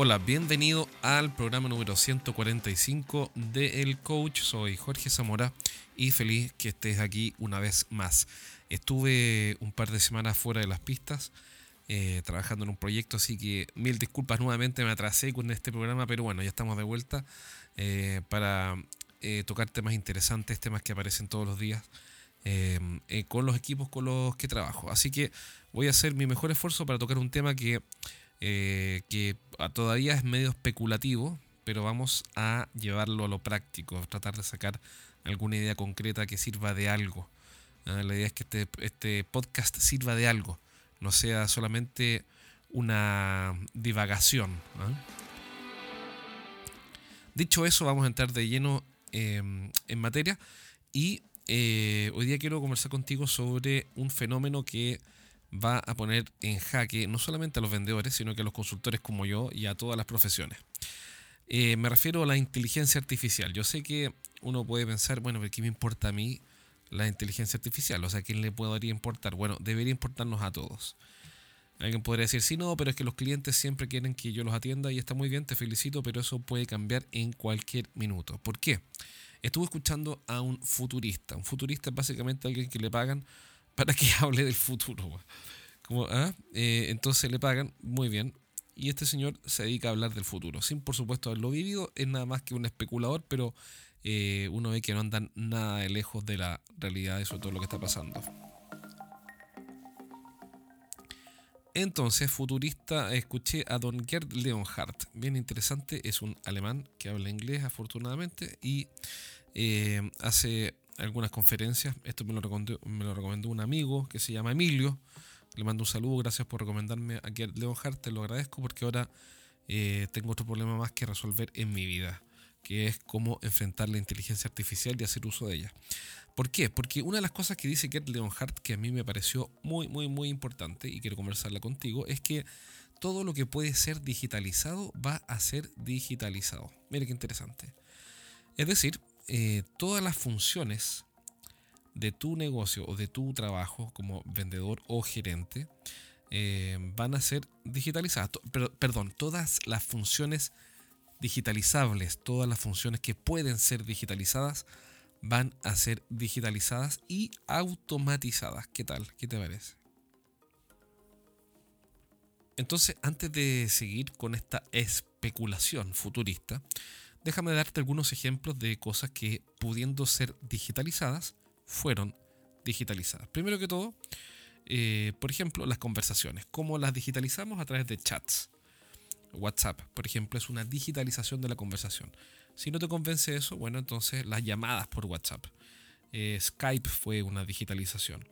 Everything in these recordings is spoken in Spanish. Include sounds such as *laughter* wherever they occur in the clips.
Hola, bienvenido al programa número 145 de El Coach. Soy Jorge Zamora y feliz que estés aquí una vez más. Estuve un par de semanas fuera de las pistas eh, trabajando en un proyecto, así que mil disculpas nuevamente, me atrasé con este programa, pero bueno, ya estamos de vuelta eh, para eh, tocar temas interesantes, temas que aparecen todos los días. con los equipos con los que trabajo. Así que voy a hacer mi mejor esfuerzo para tocar un tema que eh, que todavía es medio especulativo, pero vamos a llevarlo a lo práctico, tratar de sacar alguna idea concreta que sirva de algo. Ah, la idea es que este, este podcast sirva de algo, no sea solamente una divagación. ¿ah? Dicho eso, vamos a entrar de lleno em, en materia y eh, hoy día quiero conversar contigo sobre un fenómeno que va a poner en jaque no solamente a los vendedores, sino que a los consultores como yo y a todas las profesiones. Eh, me refiero a la inteligencia artificial. Yo sé que uno puede pensar, bueno, ¿qué me importa a mí la inteligencia artificial? O sea, ¿quién le podría importar? Bueno, debería importarnos a todos. Alguien podría decir, sí, no, pero es que los clientes siempre quieren que yo los atienda y está muy bien, te felicito, pero eso puede cambiar en cualquier minuto. ¿Por qué? Estuve escuchando a un futurista. Un futurista es básicamente alguien que le pagan para que *laughs* hable del futuro. Como, ¿ah? eh, entonces le pagan muy bien. Y este señor se dedica a hablar del futuro, sin por supuesto haberlo vivido, es nada más que un especulador, pero eh, uno ve que no andan nada de lejos de la realidad de todo lo que está pasando. Entonces, futurista, escuché a Don Gerd Leonhardt. Bien interesante, es un alemán que habla inglés afortunadamente y eh, hace algunas conferencias. Esto me lo, recomendó, me lo recomendó un amigo que se llama Emilio. Le mando un saludo, gracias por recomendarme a Leon Hart, te lo agradezco porque ahora eh, tengo otro problema más que resolver en mi vida, que es cómo enfrentar la inteligencia artificial y hacer uso de ella. ¿Por qué? Porque una de las cosas que dice Gerd Leonhardt, que a mí me pareció muy, muy, muy importante y quiero conversarla contigo, es que todo lo que puede ser digitalizado va a ser digitalizado. Mire qué interesante. Es decir, eh, todas las funciones de tu negocio o de tu trabajo como vendedor o gerente eh, van a ser digitalizadas. perdón, todas las funciones digitalizables, todas las funciones que pueden ser digitalizadas van a ser digitalizadas y automatizadas. ¿Qué tal? ¿Qué te parece? Entonces, antes de seguir con esta especulación futurista, déjame darte algunos ejemplos de cosas que pudiendo ser digitalizadas, fueron digitalizadas. Primero que todo, eh, por ejemplo, las conversaciones. ¿Cómo las digitalizamos? A través de chats. WhatsApp, por ejemplo, es una digitalización de la conversación. Si no te convence eso, bueno, entonces las llamadas por WhatsApp. Eh, Skype fue una digitalización.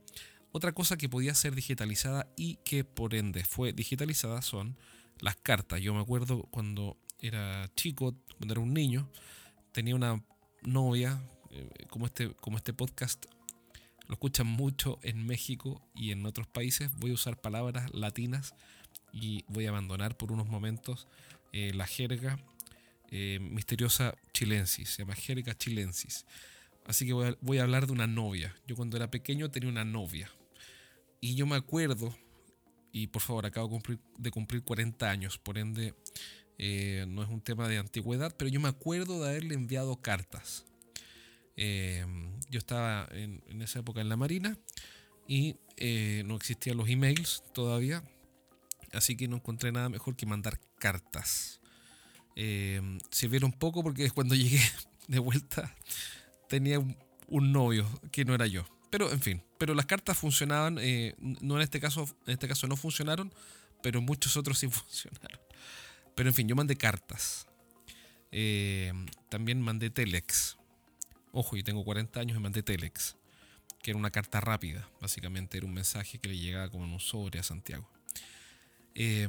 Otra cosa que podía ser digitalizada y que por ende fue digitalizada son las cartas. Yo me acuerdo cuando era chico, cuando era un niño, tenía una novia, eh, como, este, como este podcast lo escuchan mucho en México y en otros países, voy a usar palabras latinas y voy a abandonar por unos momentos eh, la jerga eh, misteriosa chilensis, se llama jerga chilensis. Así que voy a, voy a hablar de una novia. Yo cuando era pequeño tenía una novia. Y yo me acuerdo, y por favor, acabo de cumplir, de cumplir 40 años, por ende eh, no es un tema de antigüedad, pero yo me acuerdo de haberle enviado cartas. Eh, yo estaba en, esa época en la Marina y eh, no existían los emails todavía, así que no encontré nada mejor que mandar cartas. sirvieron poco porque *laughs* cuando llegué de vuelta tenía un, novio que no era yo. Pero en fin, pero las cartas funcionaban, no en este caso, en este caso no funcionaron, pero muchos otros sí *laughs* funcionaron. Pero en fin, yo mandé cartas. Eh, también mandé telex. Ojo, y tengo 40 años y mandé telex. Que era una carta rápida. Básicamente era un mensaje que le llegaba como en un sobre a Santiago. Eh,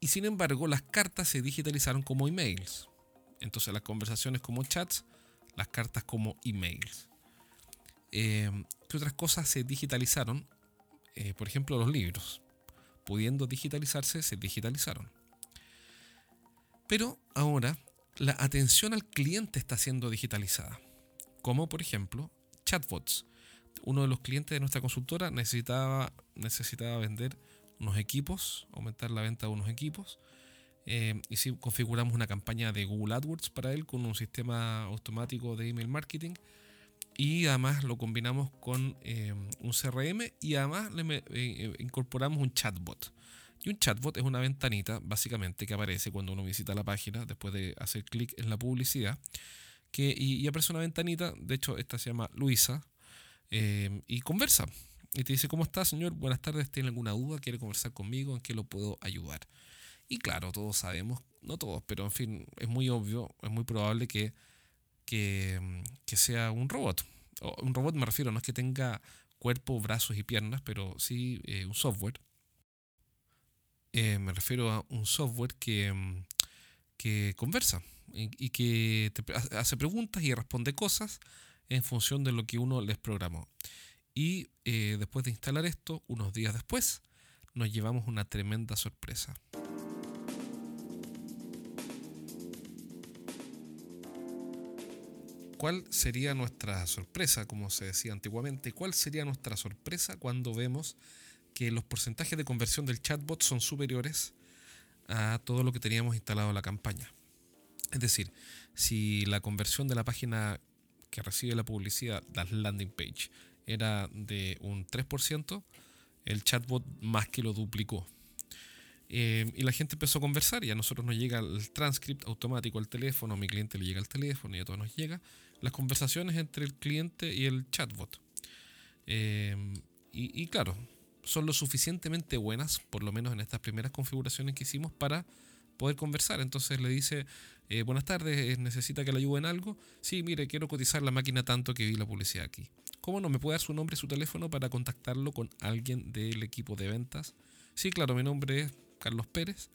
y sin embargo, las cartas se digitalizaron como emails. Entonces las conversaciones como chats, las cartas como emails. Eh, ¿Qué otras cosas se digitalizaron? por ejemplo, los libros pudiendo digitalizarse, se digitalizaron. Pero ahora la atención al cliente está siendo digitalizada. Como por ejemplo chatbots. Uno de los clientes de nuestra consultora necesitaba, necesitaba vender unos equipos, aumentar la venta de unos equipos. Eh, y si configuramos una campaña de Google AdWords para él con un sistema automático de email marketing y además lo combinamos con eh, un CRM y además le eh, incorporamos un chatbot. Y un chatbot es una ventanita básicamente que aparece cuando uno visita la página después de hacer clic en la publicidad que, y, aparece una ventanita, de hecho esta se llama Luisa y conversa. Y te dice, ¿cómo está señor? Buenas tardes, ¿tiene alguna duda? ¿Quiere conversar conmigo? ¿En qué lo puedo ayudar? Y claro, todos sabemos, no todos, pero en fin, es muy obvio, es muy probable que, que, mm, sea un robot. un robot me refiero, no es que tenga cuerpo, brazos y piernas, pero sí eh, un software. Eh, me refiero a un software que, mm, que conversa y, que hace preguntas y responde cosas en función de lo que uno les programó. Y eh, después de instalar esto, unos días después, nos llevamos una tremenda sorpresa. ¿Cuál sería nuestra sorpresa, como se decía antiguamente? ¿Cuál sería nuestra sorpresa cuando vemos que los porcentajes de conversión del chatbot son superiores a todo lo que teníamos instalado en la campaña? Es decir, si la conversión de la página que recibe la publicidad, la landing page, era de un 3%, el chatbot más que lo duplicó. Eh, y la gente empezó a conversar y a nosotros nos llega el transcript automático al teléfono, a mi cliente le llega el teléfono y a todos nos llega las conversaciones entre el cliente y el chatbot. Eh, y, claro, son lo suficientemente buenas, por lo menos en estas primeras configuraciones que hicimos, para poder conversar. Entonces le dice, eh, buenas tardes, eh, ¿necesita que le ayude en algo? Sí, mire, quiero cotizar la máquina tanto que vi la publicidad aquí. ¿Cómo no? ¿Me puede dar su nombre y su teléfono para contactarlo con alguien del equipo de ventas? Sí, claro, mi nombre es Carlos Pérez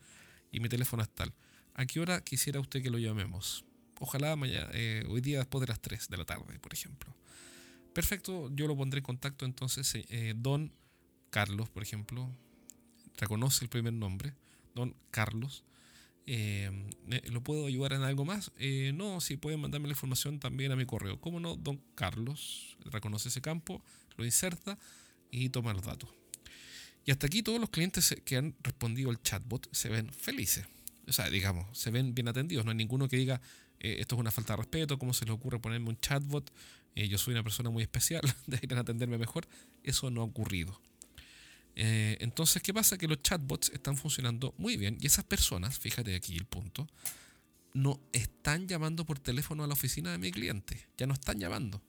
y mi teléfono es tal. ¿A qué hora quisiera usted que lo llamemos? Ojalá mañana, eh, hoy día después de las 3 de la tarde, por ejemplo. Perfecto, yo lo pondré en contacto entonces. Eh, don Carlos, por ejemplo, reconoce el primer nombre. Don Carlos. Eh, ¿Lo puedo ayudar en algo más? no, si pueden mandarme la información también a mi correo. ¿Cómo no? Don Carlos reconoce ese campo, lo inserta y toma los datos. Y hasta aquí todos los clientes que han respondido al chatbot se ven felices. O sea, digamos, se ven bien atendidos. No hay ninguno que diga, eh, esto es una falta de respeto, ¿cómo se le ocurre ponerme un chatbot? Eh, yo soy una persona muy especial, *laughs* deberían atenderme mejor. Eso no ha ocurrido. Eh, entonces, ¿qué pasa? Que los chatbots están funcionando muy bien y esas personas, fíjate aquí el punto, no están llamando por teléfono a la oficina de mi cliente, ya no están llamando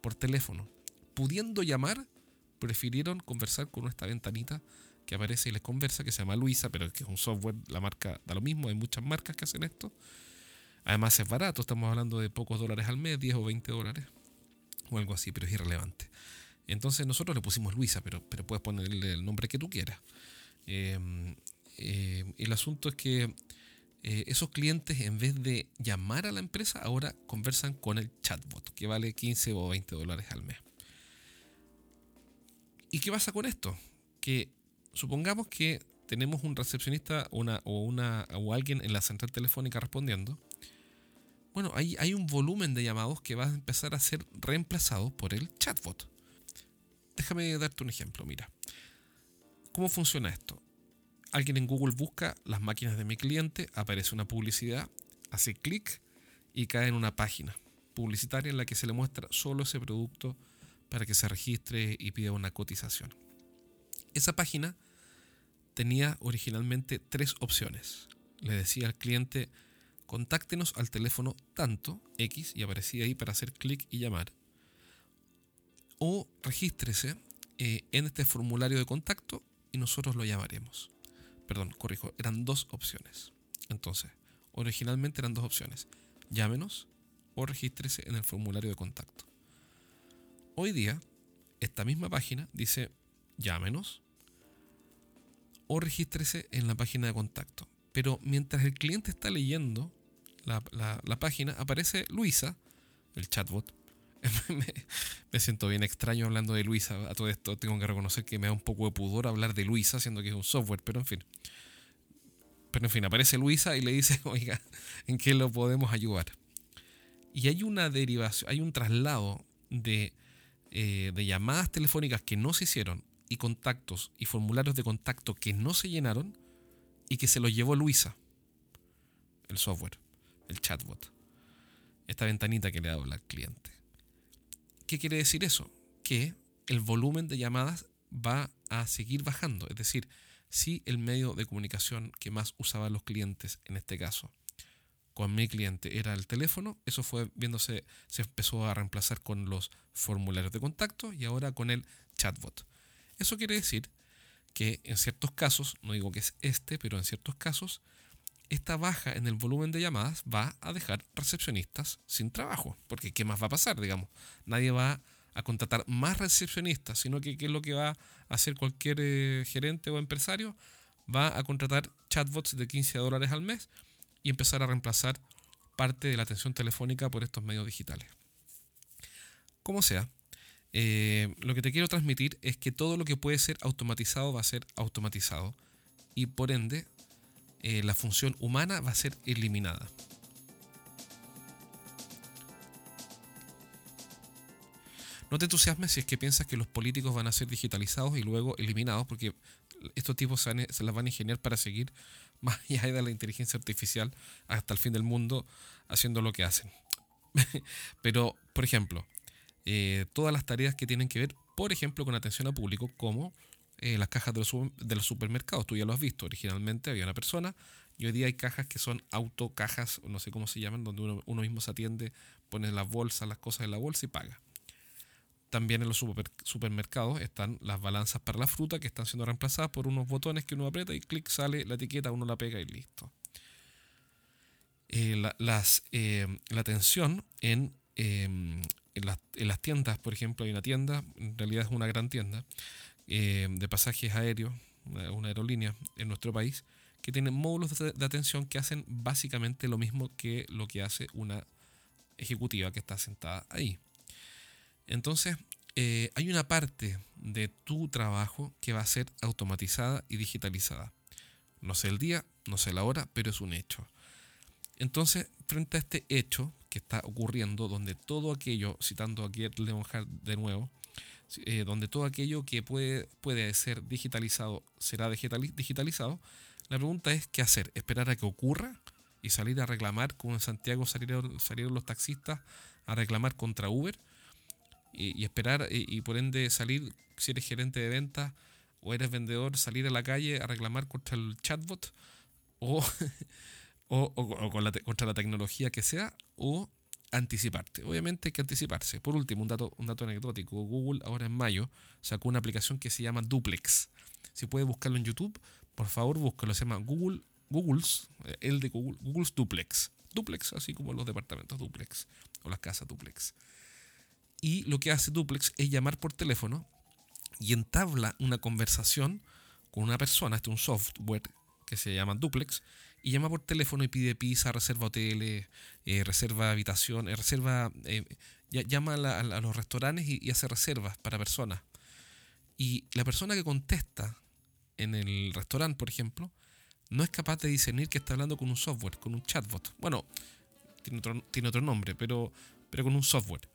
por teléfono. Pudiendo llamar, prefirieron conversar con esta ventanita que aparece y les conversa, que se llama Luisa, pero que es un software, la marca da lo mismo, hay muchas marcas que hacen esto. Además es barato, estamos hablando de pocos dólares al mes, 10 o 20 dólares, o algo así, pero es irrelevante. Entonces nosotros le pusimos Luisa, pero, puedes ponerle el nombre que tú quieras. Em, el asunto es que eh, esos clientes, en vez de llamar a la empresa, ahora conversan con el chatbot, que vale 15 o 20 dólares al mes. ¿Y qué pasa con esto? Que supongamos que tenemos un recepcionista o, una, o alguien en la central telefónica respondiendo bueno, hay, un volumen de llamados que va a empezar a ser reemplazado por el chatbot. Déjame darte un ejemplo, mira. ¿Cómo funciona esto? Alguien en Google busca las máquinas de mi cliente, aparece una publicidad, hace clic y cae en una página publicitaria en la que se le muestra solo ese producto para que se registre y pida una cotización. Esa página tenía originalmente tres opciones. Le decía al cliente, contáctenos al teléfono tanto X y aparecía ahí para hacer clic y llamar. O regístrese eh, en este formulario de contacto y nosotros lo llamaremos. Perdón, corrijo, eran dos opciones. Entonces, originalmente eran dos opciones. Llámenos o regístrese en el formulario de contacto. Hoy día, esta misma página dice llámenos o regístrese en la página de contacto. Pero mientras el cliente está leyendo la, página, aparece Luisa, el chatbot. *laughs* me, siento bien extraño hablando de Luisa. A todo esto tengo que reconocer que me da un poco de pudor hablar de Luisa, siendo que es un software, pero en fin. Pero en fin, aparece Luisa y le dice, *laughs* oiga, ¿en qué lo podemos ayudar? Y hay una derivación, hay un traslado de, eh, de llamadas telefónicas que no se hicieron y contactos y formularios de contacto que no se llenaron y que se los llevó Luisa. el software, el chatbot. Esta ventanita que le dado al cliente. ¿Qué quiere decir eso? Que el volumen de llamadas va a seguir bajando. Es decir, si el medio de comunicación que más usaban los clientes, en este caso, con mi cliente era el teléfono, eso fue viéndose, se empezó a reemplazar con los formularios de contacto y ahora con el chatbot. Eso quiere decir que en ciertos casos, no digo que es este, pero en ciertos casos, esta baja en el volumen de llamadas va a dejar recepcionistas sin trabajo. Porque ¿qué más va a pasar? Digamos, nadie va a contratar más recepcionistas, sino que ¿qué es lo que va a hacer cualquier eh, gerente o empresario? Va a contratar chatbots de 15 dólares al mes y empezar a reemplazar parte de la atención telefónica por estos medios digitales. Como sea, eh, lo que te quiero transmitir es que todo lo que puede ser automatizado va a ser automatizado y por ende eh, la función humana va a ser eliminada. No te entusiasmes si es que piensas que los políticos van a ser digitalizados y luego eliminados, porque estos tipos se, las van a ingeniar para seguir *laughs* más allá de la inteligencia artificial hasta el fin del mundo haciendo lo que hacen. *laughs* Pero, por ejemplo, eh, todas las tareas que tienen que ver, por ejemplo, con atención al público, como eh, las cajas de los, de los, supermercados. Tú ya lo has visto. Originalmente había una persona y hoy día hay cajas que son autocajas, no sé cómo se llaman, donde uno, uno mismo se atiende, pone las bolsas, las cosas en la bolsa y paga. También en los supermercados están las balanzas para la fruta que están siendo reemplazadas por unos botones que uno aprieta y clic sale la etiqueta, uno la pega y listo. Eh, la, las, eh, la atención en, em, en, las, tiendas, por ejemplo, hay una tienda, en realidad es una gran tienda, eh, de pasajes aéreos, una aerolínea en nuestro país, que tiene módulos de, atención que hacen básicamente lo mismo que lo que hace una ejecutiva que está sentada ahí. Entonces, eh, hay una parte de tu trabajo que va a ser automatizada y digitalizada. No sé el día, no sé la hora, pero es un hecho. Entonces, frente a este hecho que está ocurriendo, donde todo aquello, citando aquí a Leonhardt de nuevo, eh, donde todo aquello que puede, puede ser digitalizado será digitalizado, la pregunta es qué hacer, esperar a que ocurra y salir a reclamar, como en Santiago salieron, salieron los taxistas a reclamar contra Uber, y, esperar y, por ende salir, si eres gerente de ventas o eres vendedor, salir a la calle a reclamar contra el chatbot o, *laughs* o, con la contra la tecnología que sea o anticiparte. Obviamente hay que anticiparse. Por último, un dato, un dato anecdótico. Google ahora en mayo sacó una aplicación que se llama Duplex. Si puedes buscarlo en YouTube, por favor búscalo. Se llama Google, Google's, eh, el de Google, Google's Duplex. Duplex, así como los departamentos Duplex o las casas Duplex. Y lo que hace Duplex es llamar por teléfono y entabla una conversación con una persona, este es un software que se llama Duplex, y llama por teléfono y pide pizza, reserva hoteles, eh, reserva habitación, eh, reserva, eh, llama a, los restaurantes y, hace reservas para personas. Y la persona que contesta en el restaurante, por ejemplo, no es capaz de discernir que está hablando con un software, con un chatbot. Bueno, tiene otro, tiene otro nombre, pero, pero con un software.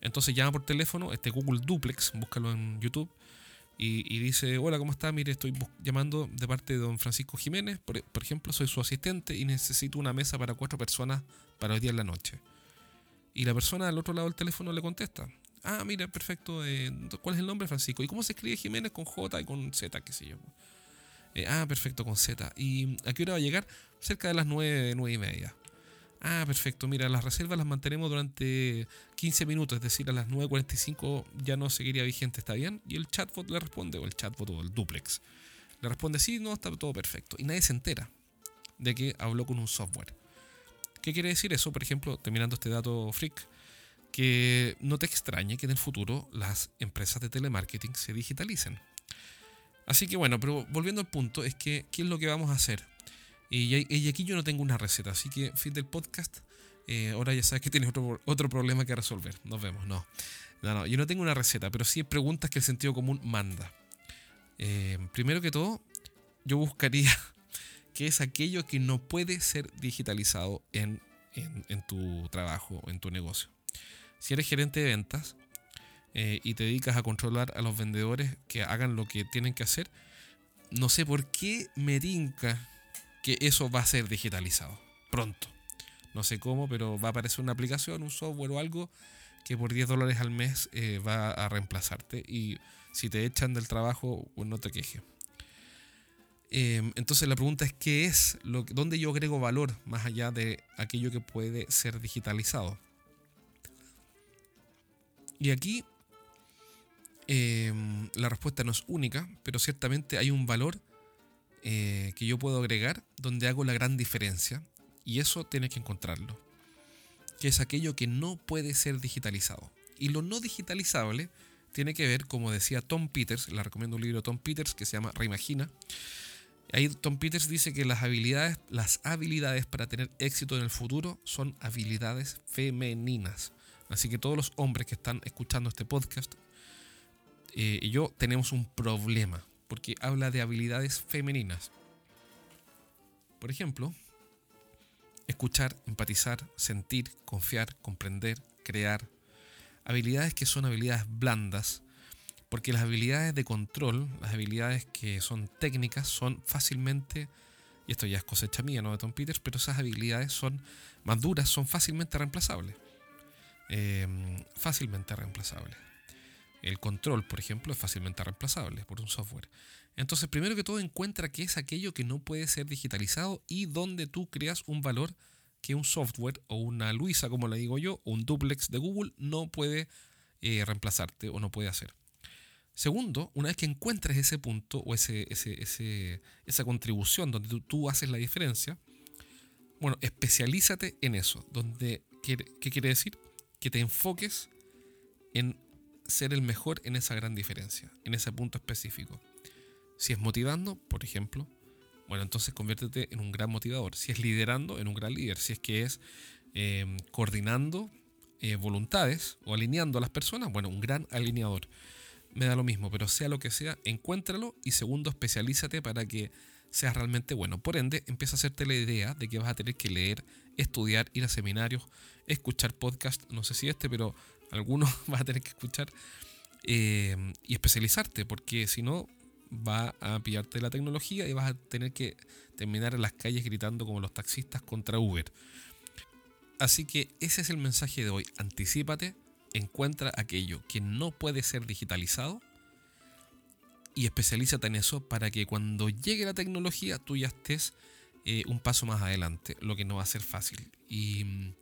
Entonces llama por teléfono, este Google Duplex, búscalo en YouTube, y, dice, hola, ¿cómo está? Mire, estoy llamando de parte de don Francisco Jiménez, por, ejemplo, soy su asistente y necesito una mesa para cuatro personas para hoy día en la noche. Y la persona al otro lado del teléfono le contesta, ah, mira, perfecto, eh, ¿cuál es el nombre, Francisco? ¿Y cómo se escribe Jiménez con J y con Z, qué sé yo? Eh, ah, perfecto, con Z. ¿Y a qué hora va a llegar? Cerca de las nueve, nueve y media. Ah, perfecto. Mira, las reservas las mantenemos durante 15 minutos, es decir, a las 9.45 ya no seguiría vigente, ¿está bien? Y el chatbot le responde, o el chatbot o el duplex, le responde, sí, no, está todo perfecto. Y nadie se entera de que habló con un software. ¿Qué quiere decir eso? Por ejemplo, terminando este dato freak, que no te extrañe que en el futuro las empresas de telemarketing se digitalicen. Así que bueno, pero volviendo al punto, es que, ¿qué es lo que vamos a hacer? Y, aquí yo no tengo una receta, así que fin del podcast. Eh, ahora ya sabes que tienes otro, otro problema que resolver. Nos vemos, no. No, no, yo no tengo una receta, pero sí preguntas que el sentido común manda. Eh, primero que todo, yo buscaría *laughs* qué es aquello que no puede ser digitalizado en, en, tu trabajo en tu negocio. Si eres gerente de ventas eh, y te dedicas a controlar a los vendedores que hagan lo que tienen que hacer, no sé por qué me rinca que eso va a ser digitalizado. pronto. No sé cómo, pero va a aparecer una aplicación, un software o algo que por 10 dólares al mes eh, va a reemplazarte. Y si te echan del trabajo, pues no te quejes. Em, entonces la pregunta es, ¿qué es? ¿Dónde yo agrego valor más allá de aquello que puede ser digitalizado? Y aquí em, la respuesta no es única, pero ciertamente hay un valor eh, que yo puedo agregar donde hago la gran diferencia. Y eso tienes que encontrarlo. Que es aquello que no puede ser digitalizado. Y lo no digitalizable tiene que ver, como decía Tom Peters, le recomiendo un libro de Tom Peters que se llama Reimagina. Ahí Tom Peters dice que las habilidades, las habilidades para tener éxito en el futuro son habilidades femeninas. Así que todos los hombres que están escuchando este podcast eh, y yo tenemos un problema, porque habla de habilidades femeninas. Por ejemplo, escuchar, empatizar, sentir, confiar, comprender, crear. Habilidades que son habilidades blandas, porque las habilidades de control, las habilidades que son técnicas, son fácilmente, y esto ya es cosecha mía, no de Tom Peters, pero esas habilidades son más duras, son fácilmente reemplazables. Em, fácilmente reemplazables. El control, por ejemplo, es fácilmente reemplazable por un software. Entonces, primero que todo, encuentra qué es aquello que no puede ser digitalizado y donde tú creas un valor que un software o una Luisa, como le digo yo, o un duplex de Google no puede eh, reemplazarte o no puede hacer. Segundo, una vez que encuentres ese punto o ese, esa contribución donde tú, haces la diferencia, bueno, especialízate en eso. Donde, ¿Qué quiere decir? Que te enfoques en ser el mejor en esa gran diferencia, en ese punto específico. Si es motivando, por ejemplo, bueno, entonces conviértete en un gran motivador. Si es liderando, en un gran líder. Si es que es eh, coordinando eh, voluntades o alineando a las personas, bueno, un gran alineador me da lo mismo, pero sea lo que sea, encuéntralo y segundo, especialízate para que seas realmente bueno. Por ende, empieza a hacerte la idea de que vas a tener que leer, estudiar, ir a seminarios, escuchar podcasts, no sé si este, pero algunos *laughs* vas a tener que escuchar eh, y especializarte, porque si no, va a pillarte la tecnología y vas a tener que terminar en las calles gritando como los taxistas contra Uber. Así que ese es el mensaje de hoy. Anticípate, encuentra aquello que no puede ser digitalizado y especialízate en eso para que cuando llegue la tecnología tú ya estés eh, un paso más adelante, lo que no va a ser fácil. Y,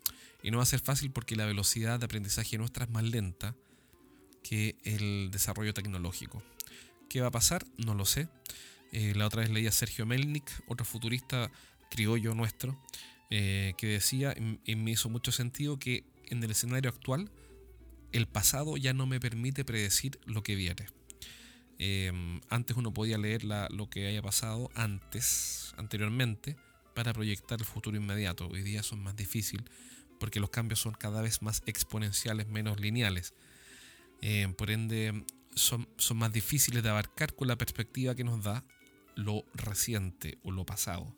no va a ser fácil porque la velocidad de aprendizaje nuestra es más lenta que el desarrollo tecnológico. ¿Qué va a pasar? No lo sé. Eh, la otra vez leí a Sergio Melnik, otro futurista criollo nuestro, eh, que decía, y me hizo mucho sentido, que en el escenario actual el pasado ya no me permite predecir lo que viene. Em, antes uno podía leer lo que haya pasado antes, anteriormente, para proyectar el futuro inmediato. Hoy día son más difícil porque los cambios son cada vez más exponenciales, menos lineales. Em, por ende, son, son más difíciles de abarcar con la perspectiva que nos da lo reciente o lo pasado.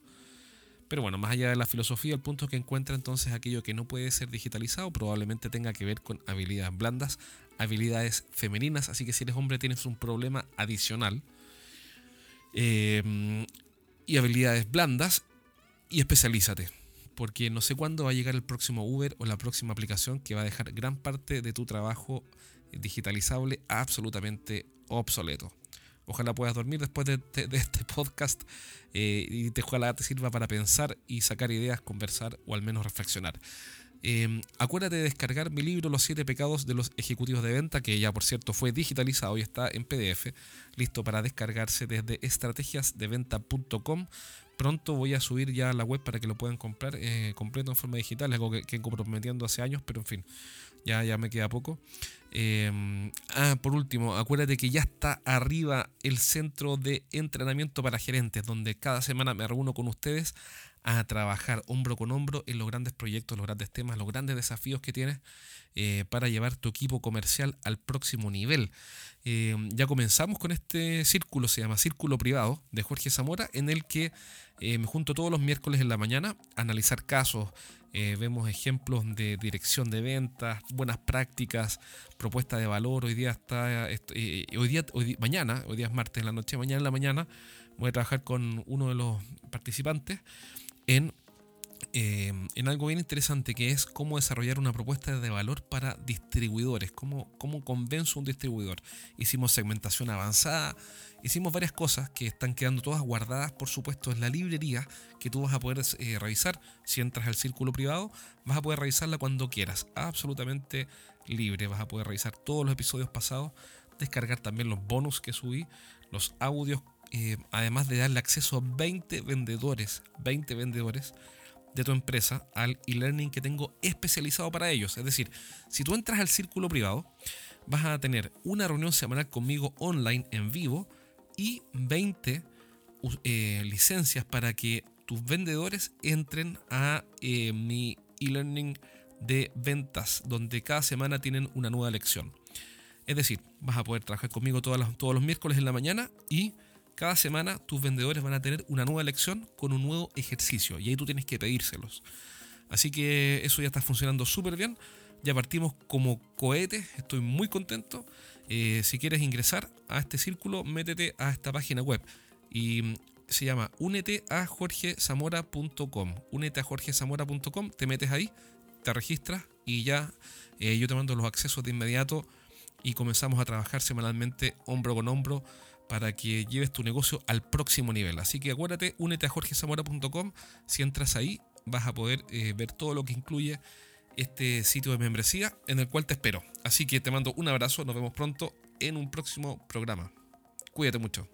Pero bueno, más allá de la filosofía, el punto es que encuentra entonces aquello que no puede ser digitalizado probablemente tenga que ver con habilidades blandas, habilidades femeninas, así que si eres hombre tienes un problema adicional. Eh, y habilidades blandas y especialízate. Porque no sé cuándo va a llegar el próximo Uber o la próxima aplicación que va a dejar gran parte de tu trabajo digitalizable absolutamente obsoleto. Ojalá puedas dormir después de, este podcast eh, y te, ojalá te sirva para pensar y sacar ideas, conversar o al menos reflexionar. Em, acuérdate de descargar mi libro Los siete pecados de los ejecutivos de venta, que ya por cierto fue digitalizado y está en PDF, listo para descargarse desde estrategiasdeventa.com. Pronto voy a subir ya a la web para que lo puedan comprar eh, completo en forma digital, algo que, que comprometiendo hace años, pero en fin, ya, ya me queda poco. Em, ah, por último, acuérdate que ya está arriba el centro de entrenamiento para gerentes, donde cada semana me reúno con ustedes a trabajar hombro con hombro en los grandes proyectos, los grandes temas, los grandes desafíos que tienes eh, para llevar tu equipo comercial al próximo nivel. Em, ya comenzamos con este círculo, se llama Círculo Privado de Jorge Zamora, en el que eh, me junto todos los miércoles en la mañana a analizar casos, eh, vemos ejemplos de dirección de ventas, buenas prácticas, propuesta de valor. Hoy día está, eh, hoy, día, mañana, hoy día es martes en la noche, mañana en la mañana voy a trabajar con uno de los participantes en eh, en algo bien interesante que es cómo desarrollar una propuesta de valor para distribuidores, cómo, cómo convenzo a un distribuidor. Hicimos segmentación avanzada, hicimos varias cosas que están quedando todas guardadas, por supuesto, en la librería que tú vas a poder eh, revisar. Si entras al círculo privado, vas a poder revisarla cuando quieras, absolutamente libre. Vas a poder revisar todos los episodios pasados, descargar también los bonus que subí, los audios, eh, además de darle acceso a 20 vendedores, 20 vendedores de tu empresa al e-learning que tengo especializado para ellos. Es decir, si tú entras al círculo privado, vas a tener una reunión semanal conmigo online en vivo y 20 eh, licencias para que tus vendedores entren a eh, mi e-learning de ventas, donde cada semana tienen una nueva lección. Es decir, vas a poder trabajar conmigo todos los miércoles en la mañana y cada semana tus vendedores van a tener una nueva lección con un nuevo ejercicio y ahí tú tienes que pedírselos. Así que eso ya está funcionando súper bien. Ya partimos como cohetes, estoy muy contento. Eh, si quieres ingresar a este círculo, métete a esta página web y mm, se llama únete a jorgezamora.com. Únete a jorgezamora.com, te metes ahí, te registras y ya eh, yo te mando los accesos de inmediato y comenzamos a trabajar semanalmente hombro con hombro para que lleves tu negocio al próximo nivel. Así que acuérdate, únete a jorgezamora.com. Si entras ahí, vas a poder eh, ver todo lo que incluye este sitio de membresía en el cual te espero. Así que te mando un abrazo, nos vemos pronto en un próximo programa. Cuídate mucho.